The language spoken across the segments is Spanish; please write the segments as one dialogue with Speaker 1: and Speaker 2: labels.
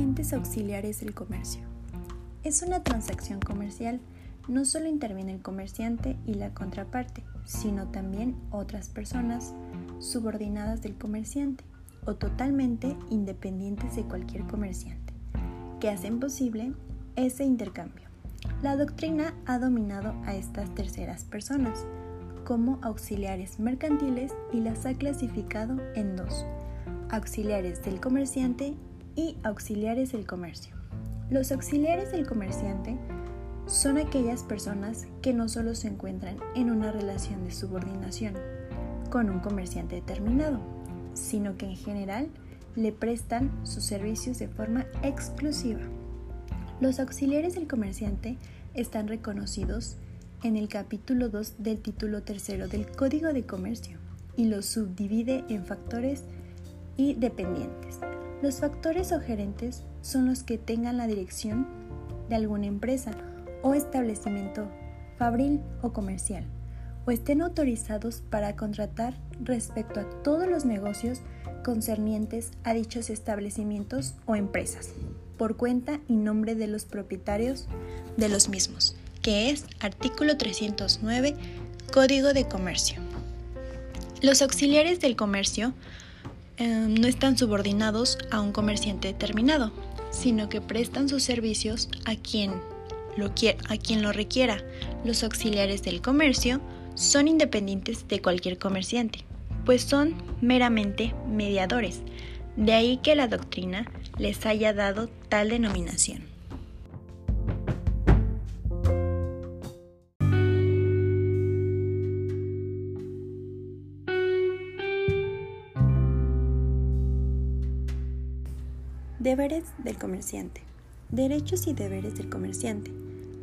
Speaker 1: Auxiliares del comercio. Es una transacción comercial. No solo interviene el comerciante y la contraparte, sino también otras personas subordinadas del comerciante o totalmente independientes de cualquier comerciante, que hacen posible ese intercambio. La doctrina ha dominado a estas terceras personas como auxiliares mercantiles y las ha clasificado en dos, auxiliares del comerciante y auxiliares del comercio. Los auxiliares del comerciante son aquellas personas que no solo se encuentran en una relación de subordinación con un comerciante determinado, sino que en general le prestan sus servicios de forma exclusiva. Los auxiliares del comerciante están reconocidos en el capítulo 2 del título 3 del Código de Comercio y los subdivide en factores y dependientes. Los factores o gerentes son los que tengan la dirección de alguna empresa o establecimiento fabril o comercial o estén autorizados para contratar respecto a todos los negocios concernientes a dichos establecimientos o empresas, por cuenta y nombre de los propietarios de los mismos, que es artículo 309 Código de Comercio. Los auxiliares del comercio eh, no están subordinados a un comerciante determinado, sino que prestan sus servicios a quien lo, a quien lo requiera. Los auxiliares del comercio son independientes de cualquier comerciante, pues son meramente mediadores, de ahí que la doctrina les haya dado tal denominación. Deberes del comerciante. Derechos y deberes del comerciante.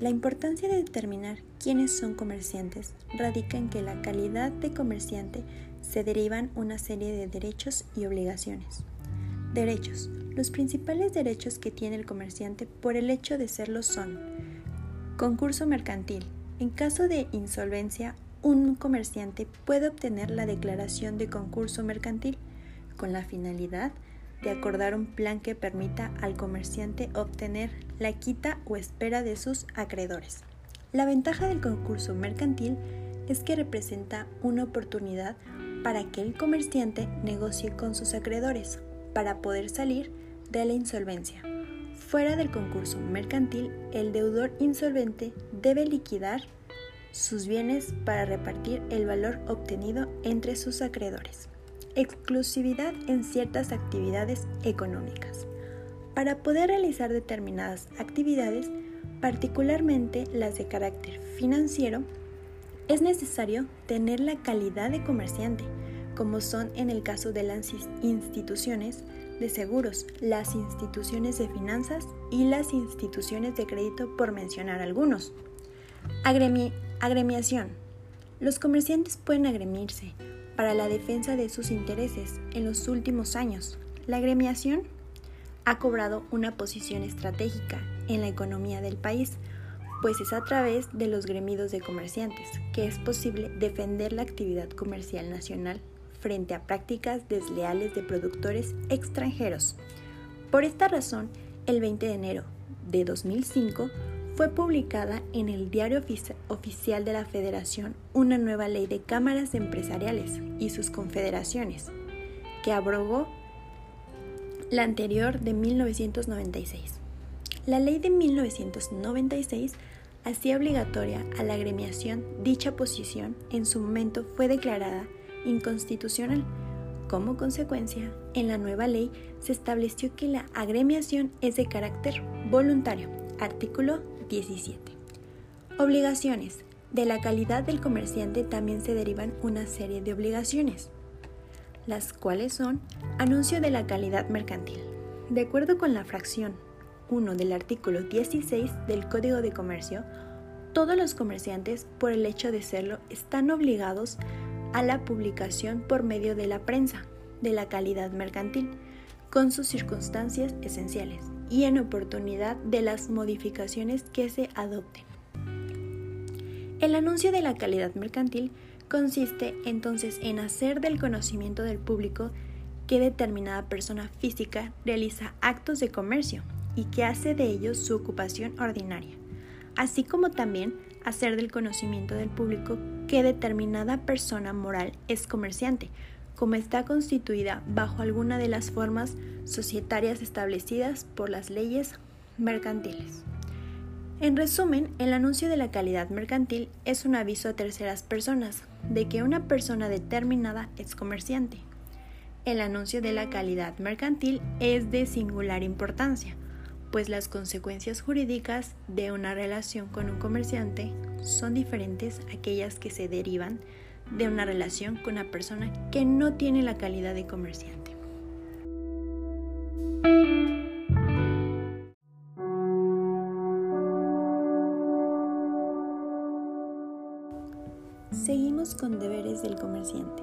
Speaker 1: La importancia de determinar quiénes son comerciantes radica en que la calidad de comerciante se derivan una serie de derechos y obligaciones. Derechos. Los principales derechos que tiene el comerciante por el hecho de serlo son concurso mercantil. En caso de insolvencia, un comerciante puede obtener la declaración de concurso mercantil con la finalidad de acordar un plan que permita al comerciante obtener la quita o espera de sus acreedores. La ventaja del concurso mercantil es que representa una oportunidad para que el comerciante negocie con sus acreedores para poder salir de la insolvencia. Fuera del concurso mercantil, el deudor insolvente debe liquidar sus bienes para repartir el valor obtenido entre sus acreedores exclusividad en ciertas actividades económicas. Para poder realizar determinadas actividades, particularmente las de carácter financiero, es necesario tener la calidad de comerciante, como son en el caso de las instituciones de seguros, las instituciones de finanzas y las instituciones de crédito, por mencionar algunos. agremiación. Los comerciantes pueden agremirse para la defensa de sus intereses en los últimos años. La agremiación ha cobrado una posición estratégica en la economía del país, pues es a través de los gremidos de comerciantes que es posible defender la actividad comercial nacional frente a prácticas desleales de productores extranjeros. Por esta razón, el 20 de enero de 2005, fue publicada en el Diario Oficial de la Federación una nueva ley de cámaras empresariales y sus confederaciones, que abrogó la anterior de 1996. La ley de 1996 hacía obligatoria a la agremiación dicha posición en su momento fue declarada inconstitucional. Como consecuencia, en la nueva ley se estableció que la agremiación es de carácter voluntario. Artículo 17. Obligaciones. De la calidad del comerciante también se derivan una serie de obligaciones, las cuales son anuncio de la calidad mercantil. De acuerdo con la fracción 1 del artículo 16 del Código de Comercio, todos los comerciantes, por el hecho de serlo, están obligados a la publicación por medio de la prensa de la calidad mercantil, con sus circunstancias esenciales y en oportunidad de las modificaciones que se adopten. El anuncio de la calidad mercantil consiste entonces en hacer del conocimiento del público que determinada persona física realiza actos de comercio y que hace de ellos su ocupación ordinaria, así como también hacer del conocimiento del público que determinada persona moral es comerciante, como está constituida bajo alguna de las formas societarias establecidas por las leyes mercantiles. En resumen, el anuncio de la calidad mercantil es un aviso a terceras personas de que una persona determinada es comerciante. El anuncio de la calidad mercantil es de singular importancia, pues las consecuencias jurídicas de una relación con un comerciante son diferentes a aquellas que se derivan de una relación con una persona que no tiene la calidad de comerciante. Seguimos con deberes del comerciante.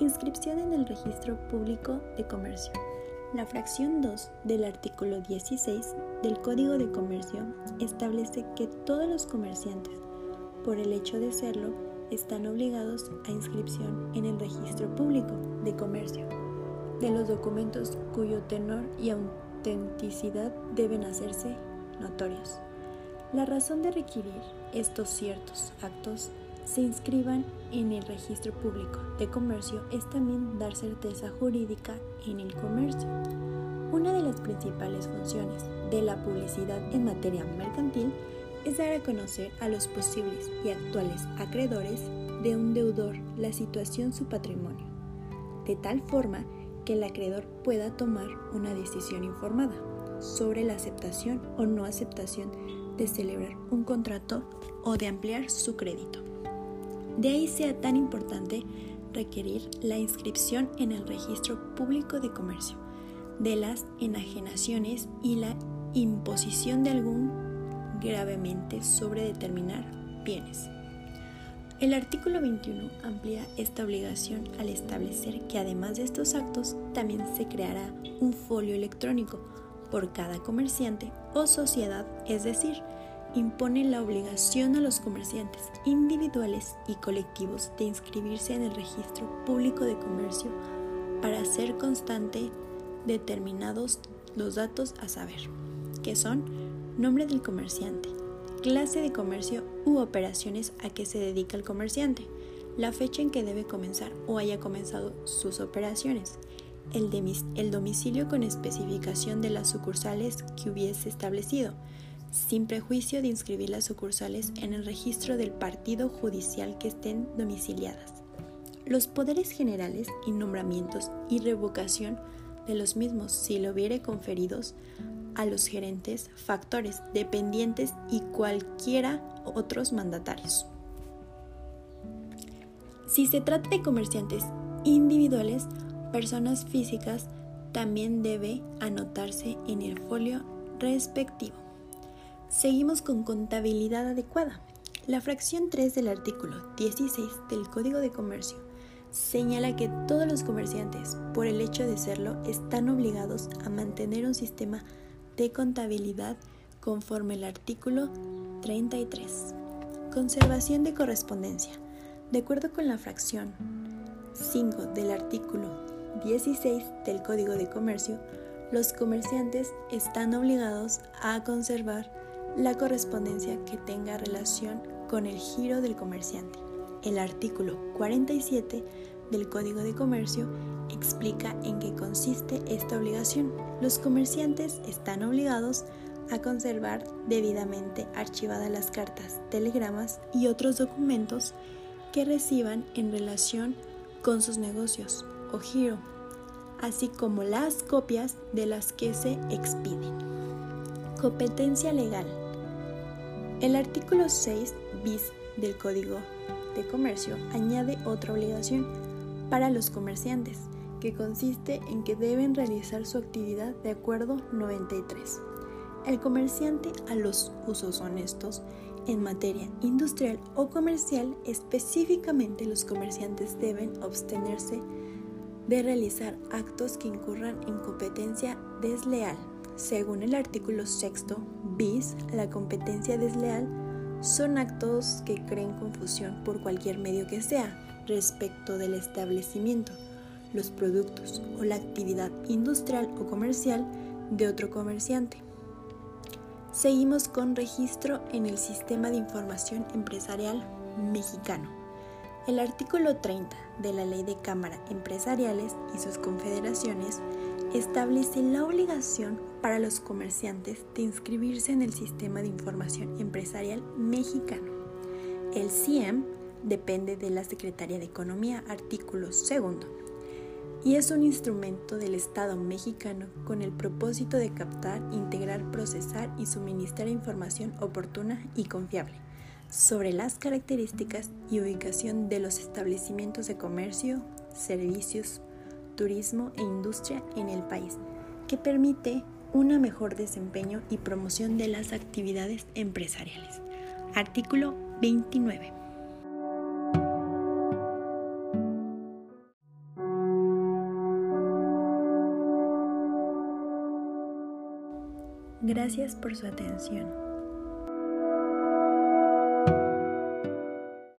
Speaker 1: Inscripción en el registro público de comercio. La fracción 2 del artículo 16 del Código de Comercio establece que todos los comerciantes, por el hecho de serlo, están obligados a inscripción en el registro público de comercio de los documentos cuyo tenor y autenticidad deben hacerse notorios. La razón de requerir estos ciertos actos se inscriban en el registro público de comercio es también dar certeza jurídica en el comercio. Una de las principales funciones de la publicidad en materia mercantil es dar a conocer a los posibles y actuales acreedores de un deudor la situación su patrimonio, de tal forma que el acreedor pueda tomar una decisión informada sobre la aceptación o no aceptación de celebrar un contrato o de ampliar su crédito. De ahí sea tan importante requerir la inscripción en el registro público de comercio de las enajenaciones y la imposición de algún gravemente sobre determinar bienes. El artículo 21 amplía esta obligación al establecer que además de estos actos también se creará un folio electrónico por cada comerciante o sociedad, es decir, impone la obligación a los comerciantes individuales y colectivos de inscribirse en el registro público de comercio para hacer constante determinados los datos a saber, que son nombre del comerciante, clase de comercio u operaciones a que se dedica el comerciante, la fecha en que debe comenzar o haya comenzado sus operaciones, el, el domicilio con especificación de las sucursales que hubiese establecido, sin prejuicio de inscribir las sucursales en el registro del partido judicial que estén domiciliadas. Los poderes generales y nombramientos y revocación de los mismos, si lo hubiere conferidos a los gerentes, factores, dependientes y cualquiera otros mandatarios. Si se trata de comerciantes individuales, personas físicas, también debe anotarse en el folio respectivo. Seguimos con contabilidad adecuada. La fracción 3 del artículo 16 del Código de Comercio señala que todos los comerciantes, por el hecho de serlo, están obligados a mantener un sistema de contabilidad conforme el artículo 33. Conservación de correspondencia. De acuerdo con la fracción 5 del artículo 16 del Código de Comercio, los comerciantes están obligados a conservar la correspondencia que tenga relación con el giro del comerciante. El artículo 47 del Código de Comercio explica en qué consiste esta obligación. Los comerciantes están obligados a conservar debidamente archivadas las cartas, telegramas y otros documentos que reciban en relación con sus negocios o giro, así como las copias de las que se expiden. Competencia legal. El artículo 6 bis del Código de Comercio añade otra obligación para los comerciantes, que consiste en que deben realizar su actividad de acuerdo 93. El comerciante a los usos honestos en materia industrial o comercial, específicamente los comerciantes deben abstenerse de realizar actos que incurran en competencia desleal. Según el artículo 6 bis, la competencia desleal son actos que creen confusión por cualquier medio que sea respecto del establecimiento, los productos o la actividad industrial o comercial de otro comerciante. Seguimos con registro en el Sistema de Información Empresarial Mexicano. El artículo 30 de la Ley de Cámara Empresariales y sus confederaciones establece la obligación para los comerciantes de inscribirse en el Sistema de Información Empresarial Mexicano. El CIEM depende de la Secretaría de Economía, artículo 2 y es un instrumento del Estado mexicano con el propósito de captar, integrar, procesar y suministrar información oportuna y confiable sobre las características y ubicación de los establecimientos de comercio, servicios, turismo e industria en el país, que permite un mejor desempeño y promoción de las actividades empresariales. Artículo 29. Gracias por su atención.